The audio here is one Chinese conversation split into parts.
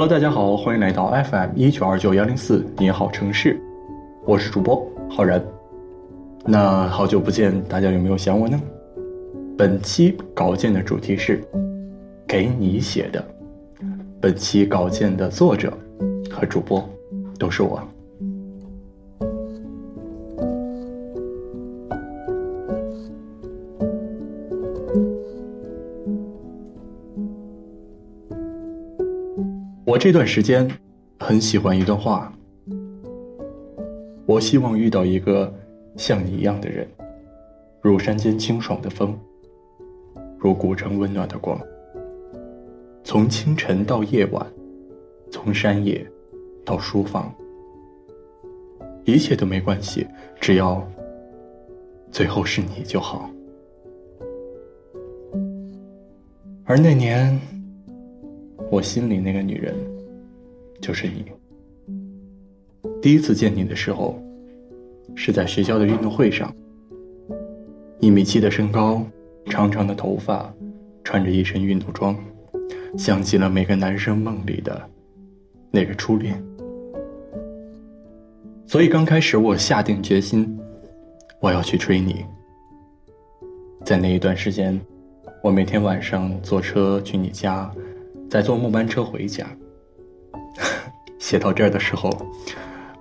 Hello，大家好，欢迎来到 FM 一九二九幺零四，你好城市，我是主播浩然。那好久不见，大家有没有想我呢？本期稿件的主题是给你写的，本期稿件的作者和主播都是我。我这段时间很喜欢一段话。我希望遇到一个像你一样的人，如山间清爽的风，如古城温暖的光。从清晨到夜晚，从山野到书房，一切都没关系，只要最后是你就好。而那年。我心里那个女人，就是你。第一次见你的时候，是在学校的运动会上。一米七的身高，长长的头发，穿着一身运动装，像极了每个男生梦里的那个初恋。所以刚开始我下定决心，我要去追你。在那一段时间，我每天晚上坐车去你家。在坐末班车回家，写到这儿的时候，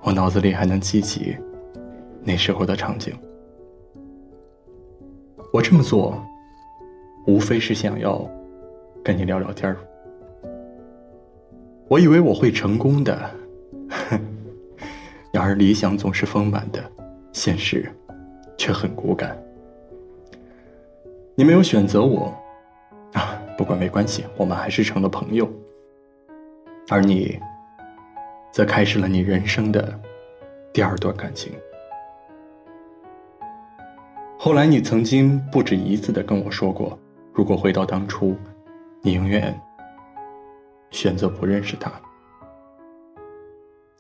我脑子里还能记起那时候的场景。我这么做，无非是想要跟你聊聊天儿。我以为我会成功的，然而理想总是丰满的，现实却很骨感。你没有选择我。不过没关系，我们还是成了朋友。而你，则开始了你人生的第二段感情。后来，你曾经不止一次的跟我说过，如果回到当初，你永远选择不认识他。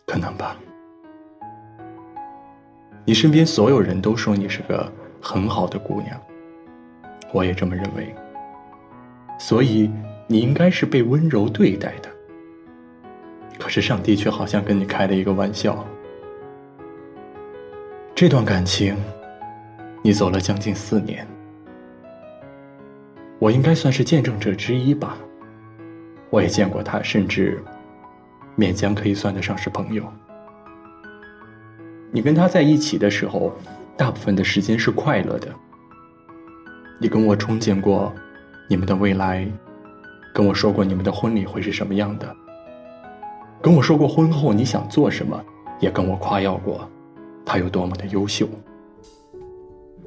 可能吧。你身边所有人都说你是个很好的姑娘，我也这么认为。所以，你应该是被温柔对待的。可是，上帝却好像跟你开了一个玩笑。这段感情，你走了将近四年，我应该算是见证者之一吧。我也见过他，甚至勉强可以算得上是朋友。你跟他在一起的时候，大部分的时间是快乐的。你跟我憧憬过。你们的未来，跟我说过你们的婚礼会是什么样的，跟我说过婚后你想做什么，也跟我夸耀过他有多么的优秀。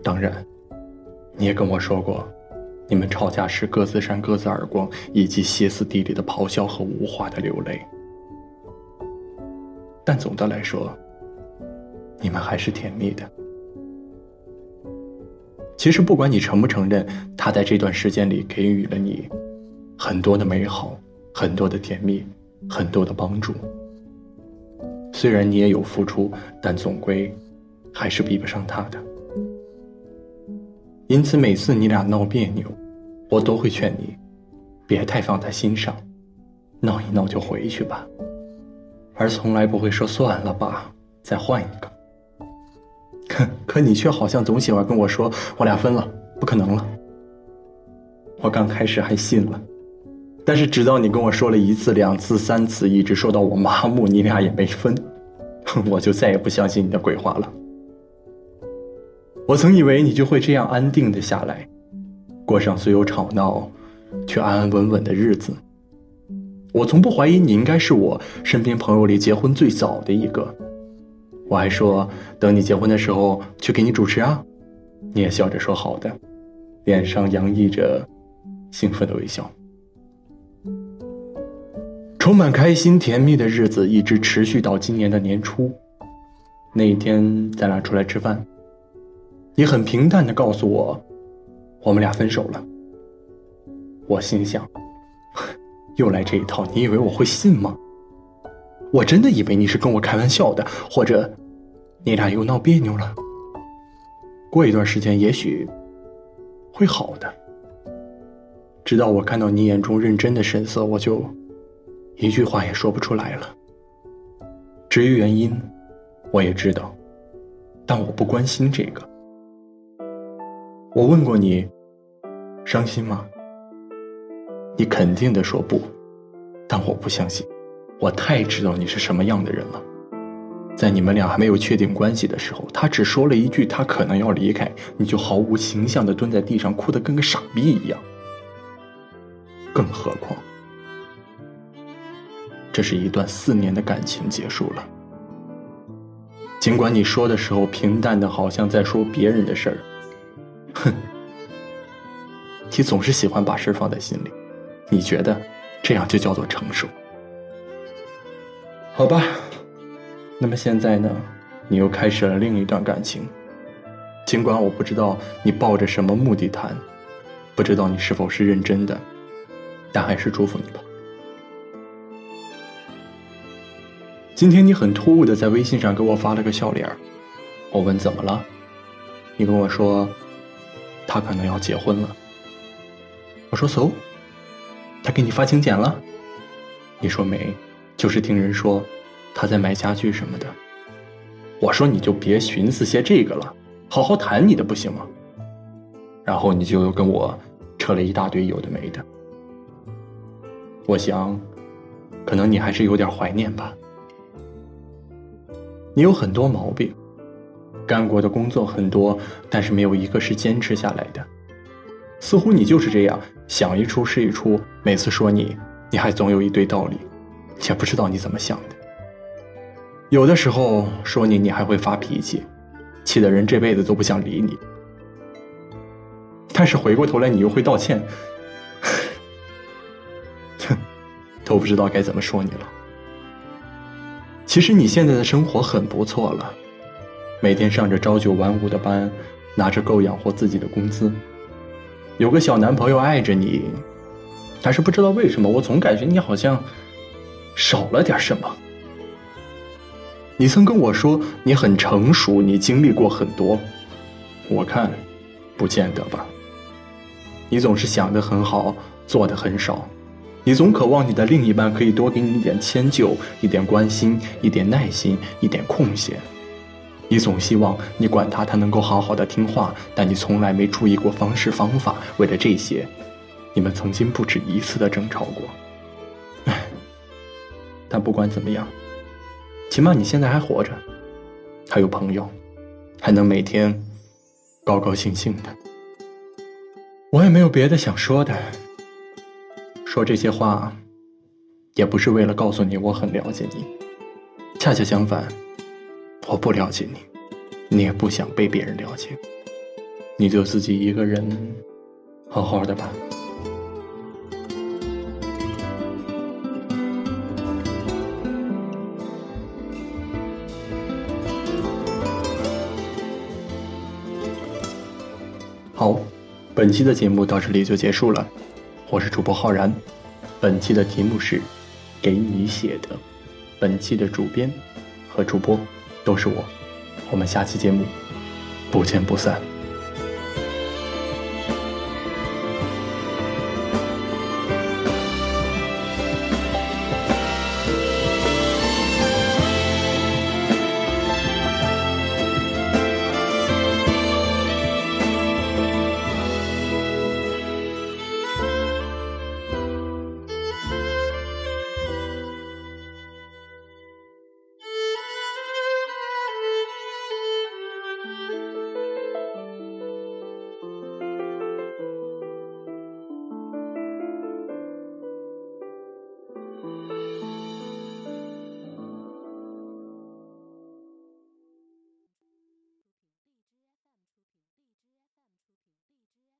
当然，你也跟我说过，你们吵架时各自扇各自耳光，以及歇斯底里的咆哮和无话的流泪。但总的来说，你们还是甜蜜的。其实，不管你承不承认，他在这段时间里给予了你很多的美好、很多的甜蜜、很多的帮助。虽然你也有付出，但总归还是比不上他的。因此，每次你俩闹别扭，我都会劝你别太放在心上，闹一闹就回去吧，而从来不会说算了吧，再换一个。可可你却好像总喜欢跟我说我俩分了，不可能了。我刚开始还信了，但是直到你跟我说了一次、两次、三次，一直说到我麻木，你俩也没分，我就再也不相信你的鬼话了。我曾以为你就会这样安定的下来，过上虽有吵闹，却安安稳稳的日子。我从不怀疑你应该是我身边朋友里结婚最早的一个。我还说等你结婚的时候去给你主持啊，你也笑着说好的，脸上洋溢着兴奋的微笑。充满开心甜蜜的日子一直持续到今年的年初，那一天咱俩出来吃饭，你很平淡的告诉我，我们俩分手了。我心想，又来这一套，你以为我会信吗？我真的以为你是跟我开玩笑的，或者你俩又闹别扭了。过一段时间也许会好的。直到我看到你眼中认真的神色，我就。一句话也说不出来了。至于原因，我也知道，但我不关心这个。我问过你，伤心吗？你肯定的说不，但我不相信，我太知道你是什么样的人了。在你们俩还没有确定关系的时候，他只说了一句他可能要离开，你就毫无形象的蹲在地上哭得跟个傻逼一样。更何况。这是一段四年的感情结束了。尽管你说的时候平淡的，好像在说别人的事儿，哼，你总是喜欢把事放在心里，你觉得这样就叫做成熟？好吧，那么现在呢，你又开始了另一段感情。尽管我不知道你抱着什么目的谈，不知道你是否是认真的，但还是祝福你吧。今天你很突兀的在微信上给我发了个笑脸我问怎么了，你跟我说，他可能要结婚了。我说 so，他给你发请柬了？你说没，就是听人说他在买家具什么的。我说你就别寻思些这个了，好好谈你的不行吗？然后你就跟我扯了一大堆有的没的。我想，可能你还是有点怀念吧。你有很多毛病，干过的工作很多，但是没有一个是坚持下来的。似乎你就是这样，想一出是一出。每次说你，你还总有一堆道理，也不知道你怎么想的。有的时候说你，你还会发脾气，气得人这辈子都不想理你。但是回过头来，你又会道歉，哼，都不知道该怎么说你了。其实你现在的生活很不错了，每天上着朝九晚五的班，拿着够养活自己的工资，有个小男朋友爱着你，但是不知道为什么，我总感觉你好像少了点什么。你曾跟我说你很成熟，你经历过很多，我看不见得吧。你总是想的很好，做的很少。你总渴望你的另一半可以多给你一点迁就、一点关心、一点耐心、一点空闲。你总希望你管他，他能够好好的听话，但你从来没注意过方式方法。为了这些，你们曾经不止一次的争吵过。但不管怎么样，起码你现在还活着，还有朋友，还能每天高高兴兴的。我也没有别的想说的。说这些话，也不是为了告诉你我很了解你，恰恰相反，我不了解你，你也不想被别人了解，你就自己一个人好好的吧。本期的节目到这里就结束了。我是主播浩然，本期的题目是“给你写的”，本期的主编和主播都是我，我们下期节目不见不散。